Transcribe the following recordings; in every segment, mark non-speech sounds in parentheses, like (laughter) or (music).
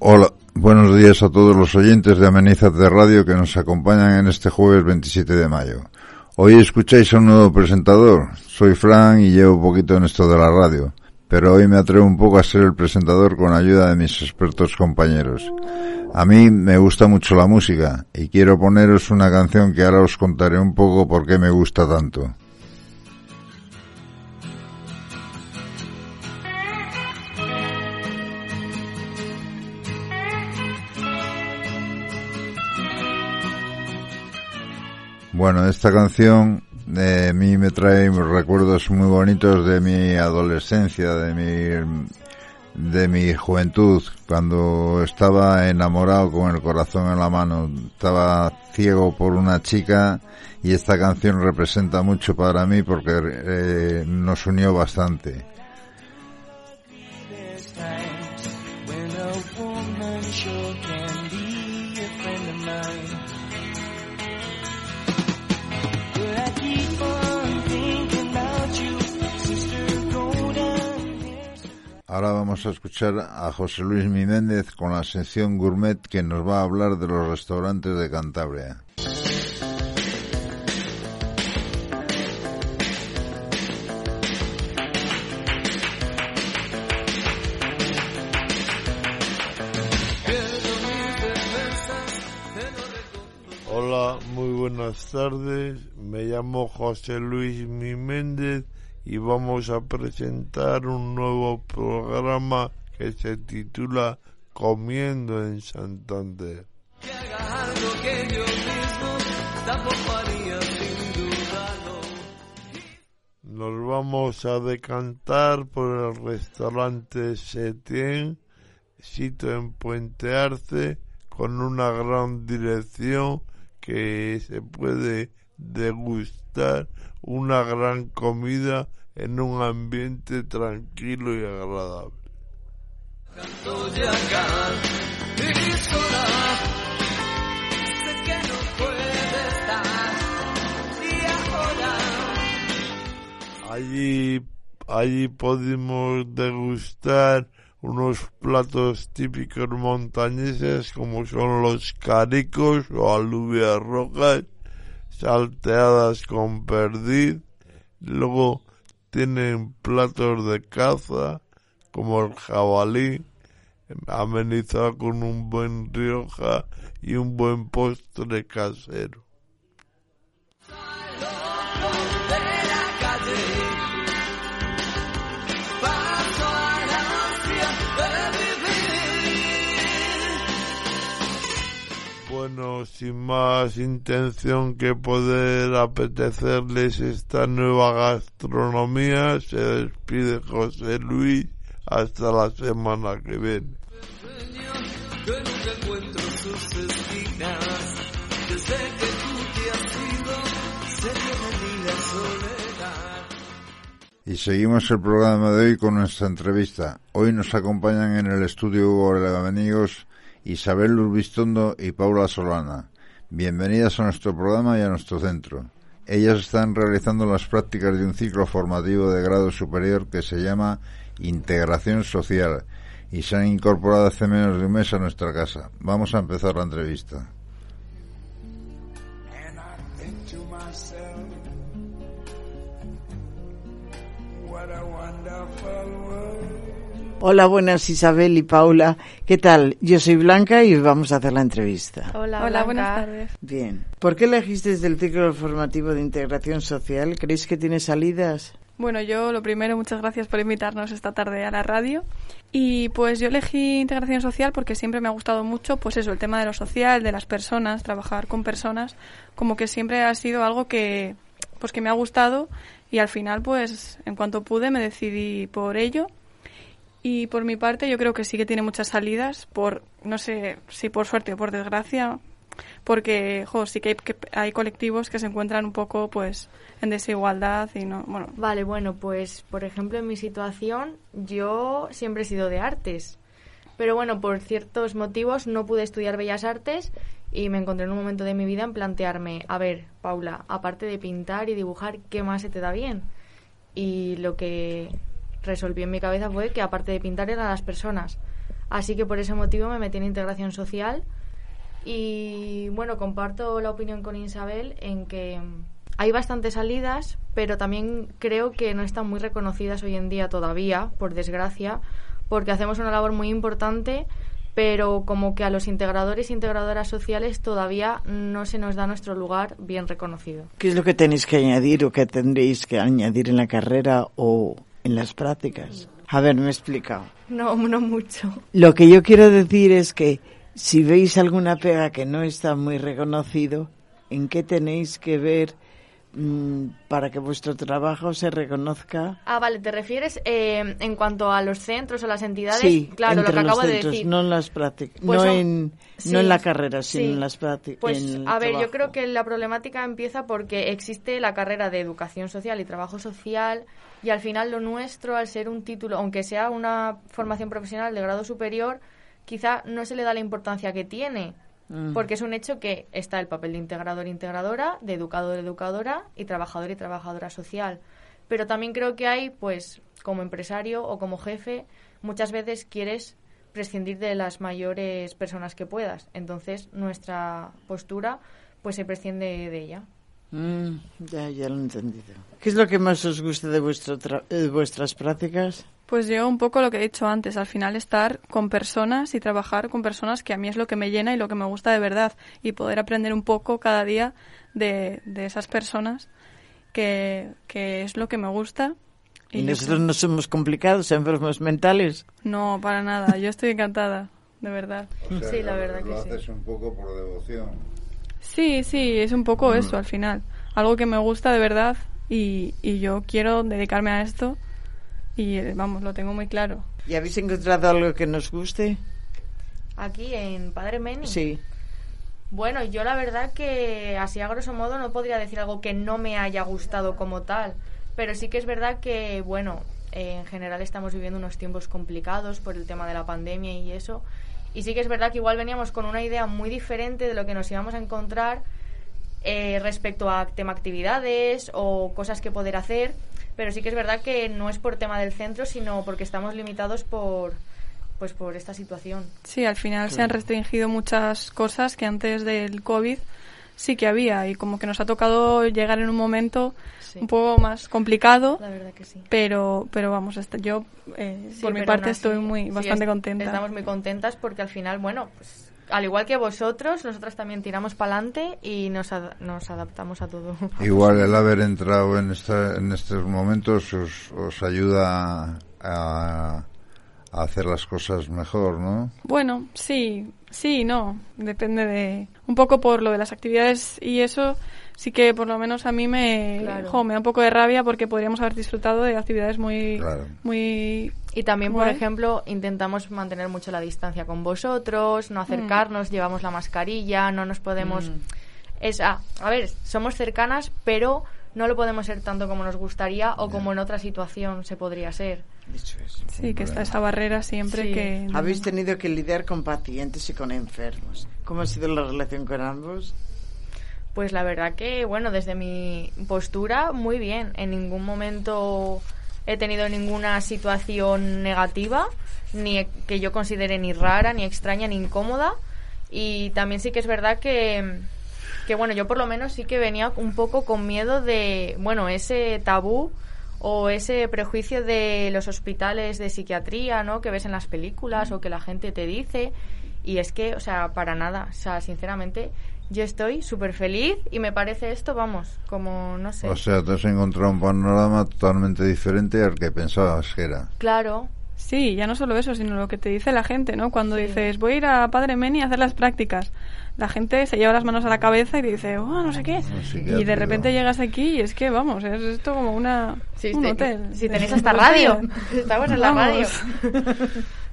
Hola, buenos días a todos los oyentes de Amenízate Radio que nos acompañan en este jueves 27 de mayo. Hoy escucháis a un nuevo presentador. Soy Fran y llevo poquito en esto de la radio, pero hoy me atrevo un poco a ser el presentador con ayuda de mis expertos compañeros. A mí me gusta mucho la música y quiero poneros una canción que ahora os contaré un poco por qué me gusta tanto. Bueno, esta canción de mí me trae recuerdos muy bonitos de mi adolescencia, de mi de mi juventud, cuando estaba enamorado con el corazón en la mano, estaba ciego por una chica y esta canción representa mucho para mí porque eh, nos unió bastante. Ahora vamos a escuchar a José Luis Miméndez con la sección Gourmet que nos va a hablar de los restaurantes de Cantabria. Hola, muy buenas tardes. Me llamo José Luis Miméndez y vamos a presentar un nuevo programa que se titula Comiendo en Santander. Nos vamos a decantar por el restaurante Setien, sitio en Puente Arce, con una gran dirección que se puede degustar una gran comida en un ambiente tranquilo y agradable. Allí, allí podemos degustar unos platos típicos montañeses como son los caricos o alubias rojas, salteadas con perdiz. Luego tienen platos de caza como el jabalí, amenizado con un buen rioja y un buen postre casero. Bueno, sin más intención que poder apetecerles esta nueva gastronomía, se despide José Luis hasta la semana que viene. Y seguimos el programa de hoy con nuestra entrevista. Hoy nos acompañan en el estudio Hugo Amigos Isabel Lurbistondo y Paula Solana. Bienvenidas a nuestro programa y a nuestro centro. Ellas están realizando las prácticas de un ciclo formativo de grado superior que se llama Integración Social y se han incorporado hace menos de un mes a nuestra casa. Vamos a empezar la entrevista. Hola, buenas Isabel y Paula. ¿Qué tal? Yo soy Blanca y vamos a hacer la entrevista. Hola, Hola buenas tardes. Bien. ¿Por qué elegiste el ciclo formativo de integración social? ¿Creéis que tiene salidas? Bueno, yo lo primero, muchas gracias por invitarnos esta tarde a la radio. Y pues yo elegí integración social porque siempre me ha gustado mucho, pues eso, el tema de lo social, de las personas, trabajar con personas, como que siempre ha sido algo que, pues que me ha gustado y al final, pues en cuanto pude me decidí por ello y por mi parte, yo creo que sí que tiene muchas salidas, por no sé si por suerte o por desgracia, porque jo, sí que hay, que hay, colectivos que se encuentran un poco pues en desigualdad y no bueno. Vale bueno pues por ejemplo en mi situación yo siempre he sido de artes. Pero bueno por ciertos motivos no pude estudiar bellas artes y me encontré en un momento de mi vida en plantearme a ver Paula aparte de pintar y dibujar qué más se te da bien y lo que resolví en mi cabeza fue que aparte de pintar eran las personas. Así que por ese motivo me metí en integración social y bueno, comparto la opinión con Isabel en que hay bastantes salidas, pero también creo que no están muy reconocidas hoy en día todavía, por desgracia, porque hacemos una labor muy importante, pero como que a los integradores e integradoras sociales todavía no se nos da nuestro lugar bien reconocido. ¿Qué es lo que tenéis que añadir o que tendréis que añadir en la carrera o en las prácticas? A ver, me he explicado. No, no mucho. Lo que yo quiero decir es que si veis alguna pega que no está muy reconocido, ¿en qué tenéis que ver para que vuestro trabajo se reconozca? Ah, vale, ¿te refieres eh, en cuanto a los centros o las entidades? Sí, claro, lo que los acabo de centros, decir. no en las prácticas, Pues no, son- en, sí, no en la carrera, sino sí. en las prácticas. Pues a ver, yo creo que la problemática empieza porque existe la carrera de educación social y trabajo social y al final lo nuestro, al ser un título, aunque sea una formación profesional de grado superior, quizá no se le da la importancia que tiene. Porque es un hecho que está el papel de integrador e integradora, de educador e educadora y trabajador y trabajadora social. Pero también creo que hay, pues, como empresario o como jefe, muchas veces quieres prescindir de las mayores personas que puedas. Entonces, nuestra postura, pues, se prescinde de ella. Mm, ya, ya lo he entendido. ¿Qué es lo que más os gusta de, vuestro tra- de vuestras prácticas? Pues yo un poco lo que he dicho antes, al final estar con personas y trabajar con personas que a mí es lo que me llena y lo que me gusta de verdad y poder aprender un poco cada día de, de esas personas que, que es lo que me gusta. Y nosotros creo- no somos complicados, enfermos mentales. No, para nada, yo estoy encantada, de verdad. O sea, Sí, la lo- verdad lo que sí. haces un poco por devoción. Sí, sí, es un poco eso al final. Algo que me gusta de verdad y, y yo quiero dedicarme a esto y eh, vamos, lo tengo muy claro. ¿Y habéis encontrado algo que nos guste? Aquí en Padre Meni. Sí. Bueno, yo la verdad que así a grosso modo no podría decir algo que no me haya gustado como tal, pero sí que es verdad que, bueno, eh, en general estamos viviendo unos tiempos complicados por el tema de la pandemia y eso, y sí que es verdad que igual veníamos con una idea muy diferente de lo que nos íbamos a encontrar eh, respecto a tema actividades o cosas que poder hacer, pero sí que es verdad que no es por tema del centro, sino porque estamos limitados por pues por esta situación. Sí, al final se han restringido muchas cosas que antes del COVID sí que había y como que nos ha tocado llegar en un momento Sí. un poco más complicado, La verdad que sí. pero pero vamos, hasta yo eh, Sí, por mi parte estoy muy bastante es- contenta. Estamos muy contentas porque al final, bueno, pues al igual que vosotros, nosotras también tiramos para adelante y nos, ad- nos adaptamos a todo. (laughs) Igual el haber entrado en, esta, en estos momentos os, os ayuda a, a hacer las cosas mejor, ¿no? Bueno, sí, sí, y no, depende de un poco por lo de las actividades y eso sí que por lo menos a mí me Claro. jo, me da un poco de rabia porque podríamos haber disfrutado de actividades muy Claro. muy Y también, por ejemplo, intentamos mantener mucho la distancia con vosotros, no acercarnos, llevamos la mascarilla, no nos podemos... Es, ah, a ver, somos cercanas, pero no lo podemos ser tanto como nos gustaría o como en otra situación se podría ser. Dicho eso. sí, que está esa barrera siempre Sí. que Habéis tenido que lidiar con pacientes y con enfermos. ¿Cómo ha sido la relación con ambos? Pues la verdad que, bueno, desde mi postura, muy bien. En ningún momento he tenido ninguna situación negativa, ni que yo considere ni rara, ni extraña, ni incómoda. Y también sí que es verdad que, que, bueno, yo por lo menos sí que venía un poco con miedo de, bueno, ese tabú o ese prejuicio de los hospitales de psiquiatría, ¿no? Que ves en las películas o que la gente te dice. Y es que, o sea, para nada. O sea, sinceramente, yo estoy súper feliz y me parece esto, vamos, como, no sé. O sea, te has encontrado un panorama totalmente diferente al que pensabas que era. claro, Sí, ya no solo eso, sino lo que te dice la gente, ¿no? Cuando Sí. dices, voy a ir a Padre Meni a hacer las prácticas. La gente se lleva las manos a la cabeza y te dice, oh, no sé qué. psiquiátrico. Y de repente llegas aquí y es que, vamos, es esto como una, Sí, un te- hotel. si tenéis hasta radio. (laughs) Estamos en la radio. (laughs)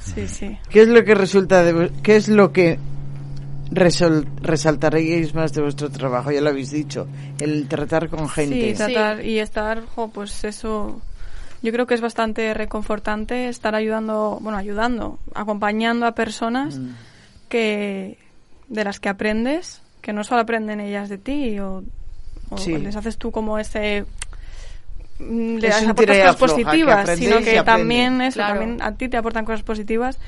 Sí, sí. ¿Qué es lo que resulta de qué es lo que resol- resaltaréis más de vuestro trabajo? Ya lo habéis dicho, el tratar con gente. Sí, tratar y estar, jo, pues eso, yo creo que es bastante reconfortante estar ayudando, bueno, ayudando, acompañando a personas Mm. que de las que aprendes, que no solo aprenden ellas de ti o, o Sí. les haces tú como ese mm, Es le das un aportas cosas positivas, sino que también eso, Claro. también a ti te aportan cosas positivas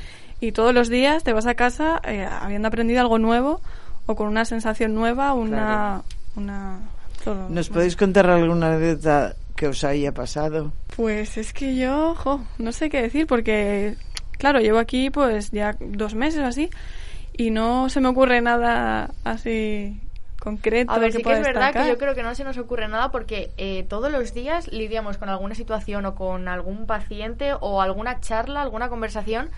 y todos los días te vas a casa eh, habiendo aprendido algo nuevo o con una sensación nueva, una, una todo. ¿Nos podéis contar alguna anécdota que os haya pasado? Pues es que yo, jo, no sé qué decir porque, claro, llevo aquí pues ya dos meses o así y no se me ocurre nada así concreto. A ver, que sí que es verdad que yo creo que no se nos ocurre nada porque eh, todos los días lidiamos con alguna situación o con algún paciente o alguna charla, alguna conversación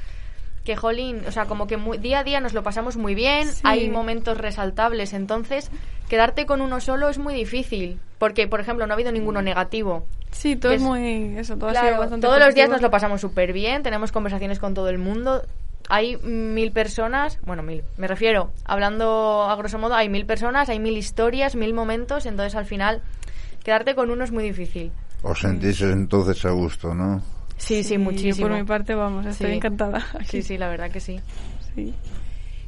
que, jolín, o sea, como que muy- día a día nos lo pasamos muy bien, Sí. hay momentos resaltables, entonces quedarte con uno solo es muy difícil porque, por ejemplo, no ha habido ninguno negativo. Sí, todo es es- muy... Eso, todo ha sido Claro, bastante todos los días nos lo pasamos súper bien, tenemos conversaciones con todo el mundo. Hay mil personas, bueno, mil, me refiero, hablando a grosso modo, hay mil personas, hay mil historias, mil momentos, entonces al final quedarte con uno es muy difícil. Os sentís entonces a gusto, ¿no? Sí, sí, yo muchísimo. por mi parte, vamos, estoy Sí. encantada. aquí. Sí, sí, la verdad que sí. Sí.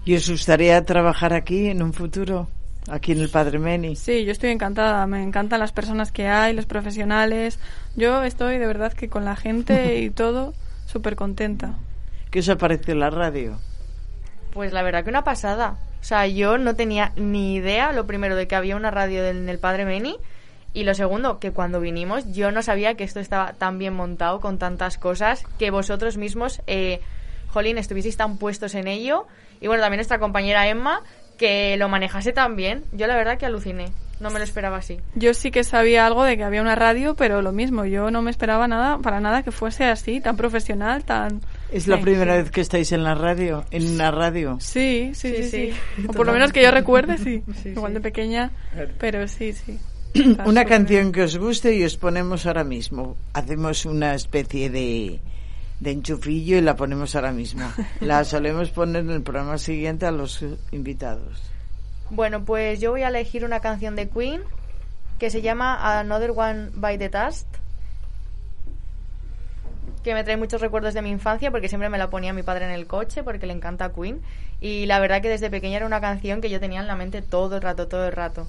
¿Y os gustaría trabajar aquí en un futuro? Aquí en el Padre Meni. Sí, yo estoy encantada. Me encantan las personas que hay, los profesionales. Yo estoy de verdad que con la gente (laughs) y todo súper contenta. ¿Qué os ha parecido la radio? Pues la verdad que una pasada. O sea, yo no tenía ni idea, lo primero, de que había una radio del- en el Padre Meni. Y lo segundo, que cuando vinimos yo no sabía que esto estaba tan bien montado, con tantas cosas, que vosotros mismos, eh, jolín, estuvieseis tan puestos en ello. Y bueno, también nuestra compañera Emma, que lo manejase tan bien. Yo la verdad que aluciné. No me lo esperaba así. Yo sí que sabía algo de que había una radio, pero lo mismo, yo no me esperaba nada, para nada que fuese así, tan profesional, tan... ¿Es la Sí, primera sí. vez que estáis en la radio? ¿En una radio? Sí, sí, sí, Sí, sí. sí. O por lo menos que yo recuerde, sí. Sí, Igual sí. de pequeña, pero sí, sí. Una canción que os guste y os ponemos ahora mismo. Hacemos una especie de, de enchufillo y la ponemos ahora mismo. (laughs) La solemos poner en el programa siguiente a los invitados. Bueno, pues yo voy a elegir una canción de Queen que se llama Another One by the Dust. Que me trae muchos recuerdos de mi infancia porque siempre me la ponía mi padre en el coche porque le encanta Queen. Y la verdad que desde pequeña era una canción que yo tenía en la mente todo el rato, todo el rato.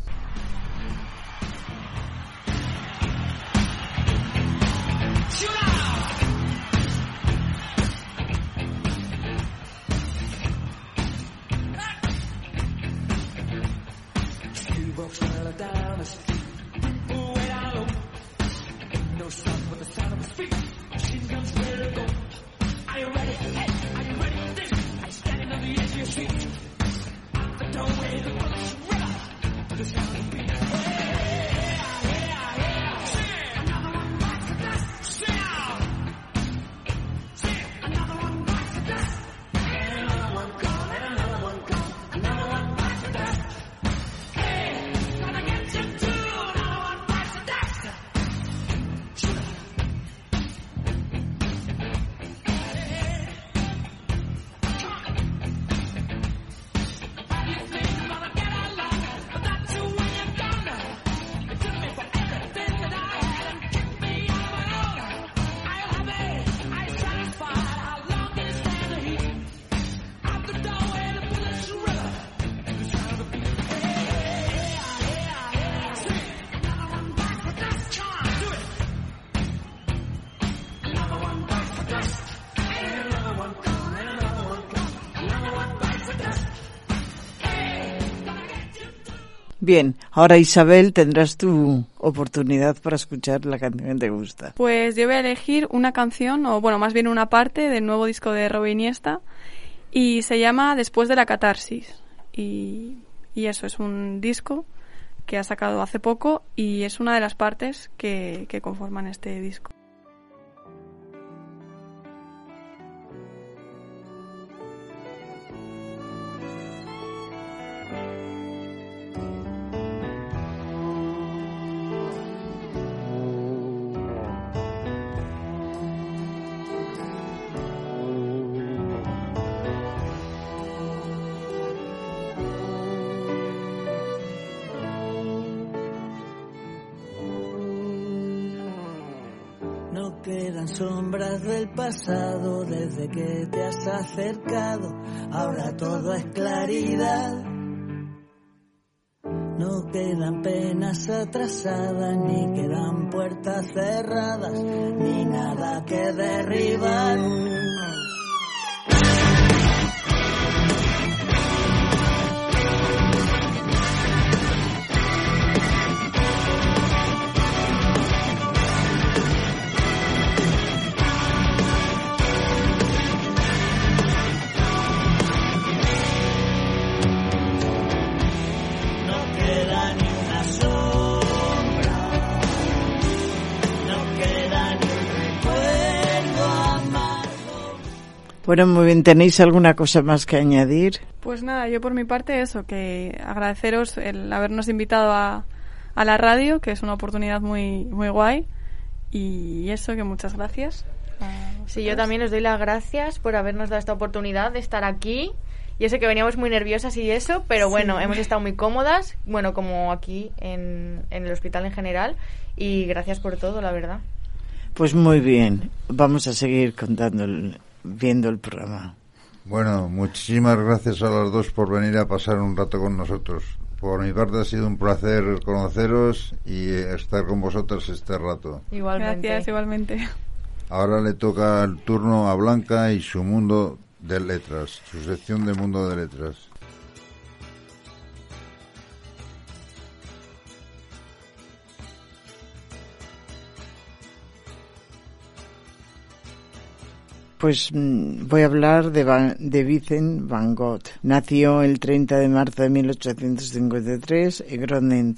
Bien, ahora Isabel tendrás tu oportunidad para escuchar la canción que te gusta. Pues yo voy a elegir una canción, o bueno, más bien una parte del nuevo disco de Robin Iniesta, y se llama Después de la catarsis. Y, y eso, es un disco que ha sacado hace poco y es una de las partes que, que conforman este disco. Quedan sombras del pasado desde que te has acercado. Ahora todo es claridad. No quedan penas atrasadas, ni quedan puertas cerradas, ni nada que derribar. Bueno, muy bien. ¿Tenéis alguna cosa más que añadir? Pues nada, yo por mi parte eso, que agradeceros el habernos invitado a, a la radio, que es una oportunidad muy, muy guay. Y eso, que muchas gracias. a Sí, yo también os doy las gracias por habernos dado esta oportunidad de estar aquí. Yo sé que veníamos muy nerviosas y eso, pero bueno, hemos estado muy cómodas, bueno, como aquí en, en el hospital en general. Y gracias por todo, la verdad. Pues muy bien. Vamos a seguir contando, el- viendo el programa. Bueno, muchísimas gracias a las dos por venir a pasar un rato con nosotros. Por mi parte ha sido un placer conoceros y estar con vosotros este rato. Igualmente. Gracias, igualmente. Ahora le toca el turno a Blanca y su mundo de letras, su sección de mundo de letras. Pues mm, voy a hablar de, Van- de Vincent van Gogh. Nació el 30 de marzo de 1853 en Groningen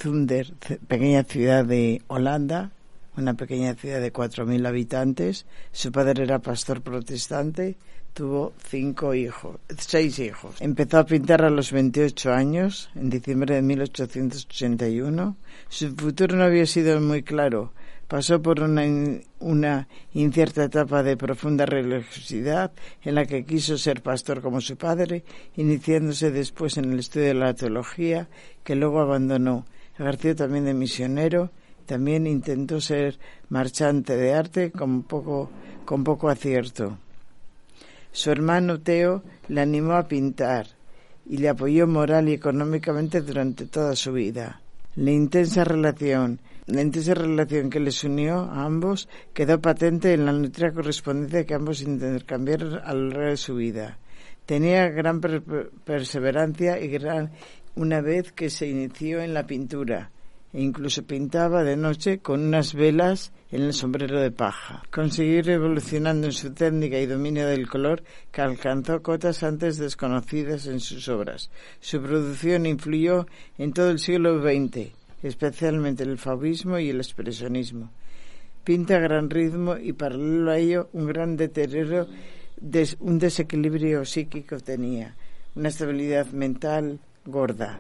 pequeña ciudad de Holanda, una pequeña ciudad de 4.000 habitantes. Su padre era pastor protestante, tuvo cinco hijos, seis hijos. Empezó a pintar a los 28 años, en diciembre de 1881. Su futuro no había sido muy claro. Pasó por una, in- una incierta etapa de profunda religiosidad en la que quiso ser pastor como su padre, iniciándose después en el estudio de la teología, que luego abandonó. Ejerció también de misionero, también intentó ser marchante de arte con poco, con poco acierto. Su hermano Teo le animó a pintar y le apoyó moral y económicamente durante toda su vida. La intensa relación, la intensa relación que les unió a ambos quedó patente en la nutrida correspondencia que ambos intercambiaron a lo largo de su vida. Tenía gran per- per- perseverancia y gran una vez que se inició en la pintura e incluso pintaba de noche con unas velas en el sombrero de paja. Consiguió ir evolucionando en su técnica y dominio del color que alcanzó cotas antes desconocidas en sus obras. Su producción influyó en todo el siglo XX, especialmente el fauvismo y el expresionismo. Pinta a gran ritmo y paralelo a ello un gran deterioro, un desequilibrio psíquico tenía, una estabilidad mental gorda.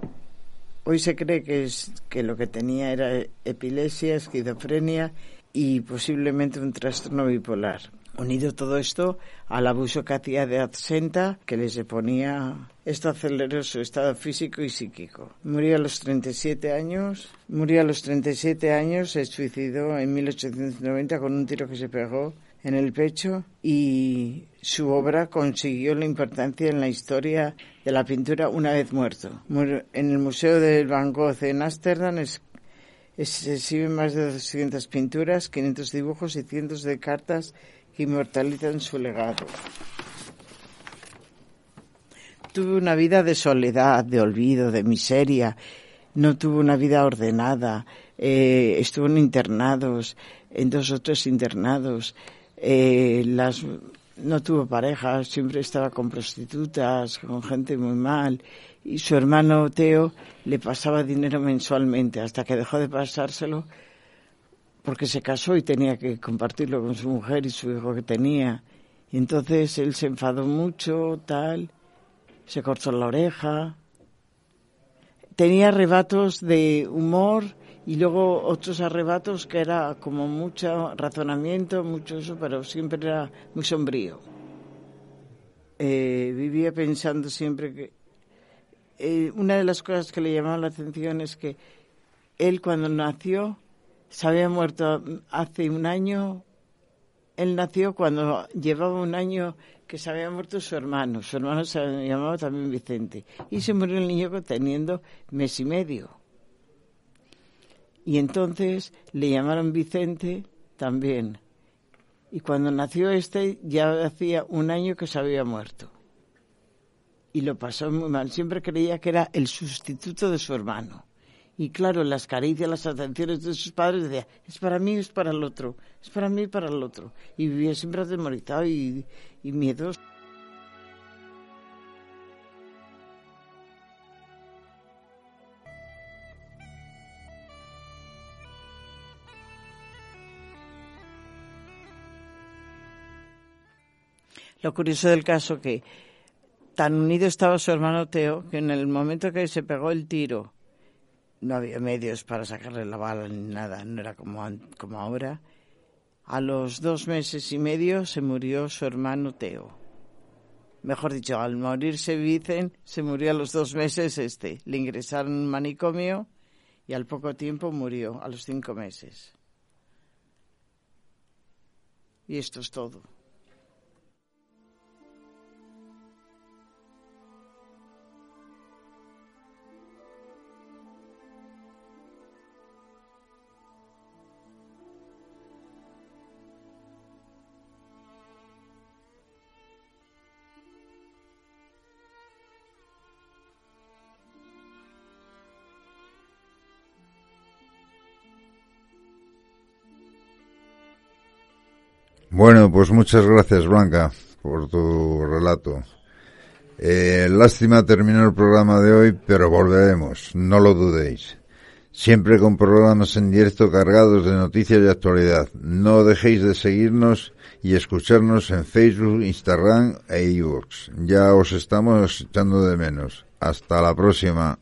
Hoy se cree que, es, que lo que tenía era epilepsia, esquizofrenia y posiblemente un trastorno bipolar. Unido todo esto al abuso que hacía de absenta, que les ponía, esto aceleró su estado físico y psíquico. Murió a los 37 años, murió a los 37 años, se suicidó en 1890 con un tiro que se pegó en el pecho y su obra consiguió la importancia en la historia de la pintura una vez muerto. En el Museo del Van Gogh en Ámsterdam se exhiben más de 200 pinturas, 500 dibujos y cientos de cartas inmortalizan su legado. Tuvo una vida de soledad, de olvido, de miseria. No tuvo una vida ordenada. Eh, estuvo en internados, en dos o tres internados. Eh, no tuvo pareja, siempre estaba con prostitutas, con gente muy mal. Y su hermano Teo le pasaba dinero mensualmente hasta que dejó de pasárselo porque se casó y tenía que compartirlo con su mujer y su hijo que tenía. Y entonces él se enfadó mucho, tal, se cortó la oreja. Tenía arrebatos de humor y luego otros arrebatos que era como mucho razonamiento, mucho eso, pero siempre era muy sombrío. Eh, vivía pensando siempre que... eh, una de las cosas que le llamaba la atención es que él cuando nació se había muerto hace un año. Él nació cuando llevaba un año que se había muerto su hermano. Su hermano se llamaba también Vicente. Y se murió el niño teniendo mes y medio. Y entonces le llamaron Vicente también. Y cuando nació este ya hacía un año que se había muerto. Y lo pasó muy mal. Siempre creía que era el sustituto de su hermano. Y claro, las caricias, las atenciones de sus padres decía, es para mí, es para el otro, es para mí, para el otro. Y vivía siempre atemorizado y, y miedoso. Lo curioso del caso que tan unido estaba su hermano Teo que en el momento que se pegó el tiro no había medios para sacarle la bala ni nada, no era como, como ahora. A los dos meses y medio se murió su hermano Teo. Mejor dicho, al morirse Vicen, se murió a los dos meses este. Le ingresaron en un manicomio y al poco tiempo murió, a los cinco meses. Y esto es todo. Bueno, pues muchas gracias Blanca por tu relato. Eh, lástima terminó el programa de hoy, pero volveremos, no lo dudéis. Siempre con programas en directo cargados de noticias y actualidad. No dejéis de seguirnos y escucharnos en Facebook, Instagram e iVoox. Ya os estamos echando de menos. Hasta la próxima.